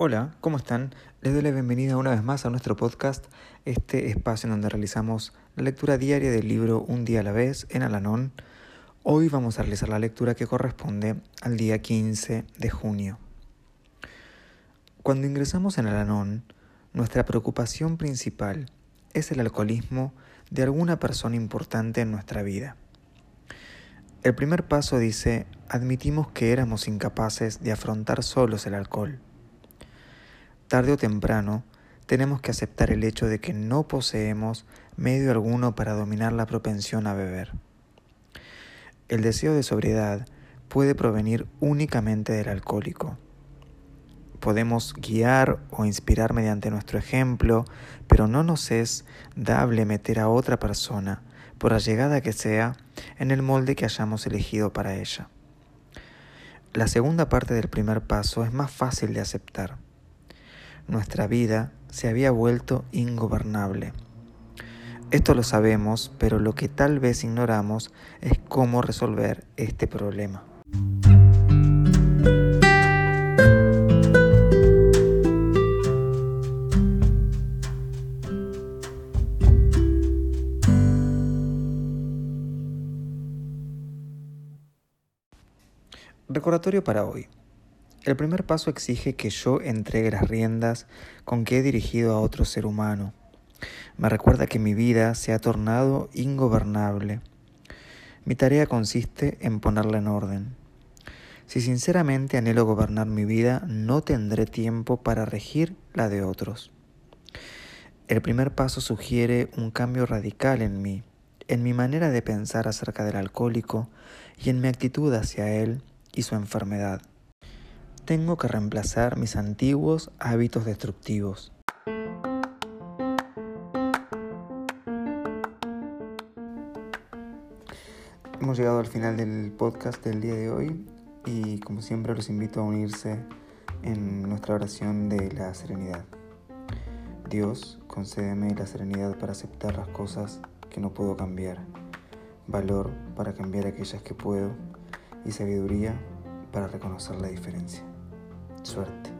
Hola, ¿cómo están? Les doy la bienvenida una vez más a nuestro podcast, este espacio en donde realizamos la lectura diaria del libro Un día a la vez en Alanón Hoy vamos a realizar la lectura que corresponde al día 15 de junio. Cuando ingresamos en Alanón, nuestra preocupación principal es el alcoholismo de alguna persona importante en nuestra vida. El primer paso dice, admitimos que éramos incapaces de afrontar solos el alcohol. Tarde o temprano, tenemos que aceptar el hecho de que no poseemos medio alguno para dominar la propensión a beber. El deseo de sobriedad puede provenir únicamente del alcohólico. Podemos guiar o inspirar mediante nuestro ejemplo, pero no nos es dable meter a otra persona, por allegada que sea, en el molde que hayamos elegido para ella. La segunda parte del primer paso es más fácil de aceptar. Nuestra vida se había vuelto ingobernable esto lo sabemos, pero lo que tal vez ignoramos es cómo resolver este problema. Recordatorio para hoy. El primer paso exige que yo entregue las riendas con que he dirigido a otro ser humano me recuerda que mi vida se ha tornado ingobernable. Mi tarea consiste en ponerla en orden. Si sinceramente anhelo gobernar mi vida, no tendré tiempo para regir la de otros. El primer paso sugiere un cambio radical en mí, en mi manera de pensar acerca del alcohólico y en mi actitud hacia él y su enfermedad. Tengo que reemplazar mis antiguos hábitos destructivos. Hemos llegado al final del podcast del día de hoy y como siempre los invito a unirse en nuestra oración de la serenidad. Dios, concédeme la serenidad para aceptar las cosas que no puedo cambiar, valor para cambiar aquellas que puedo y sabiduría para reconocer la diferencia. Suerte.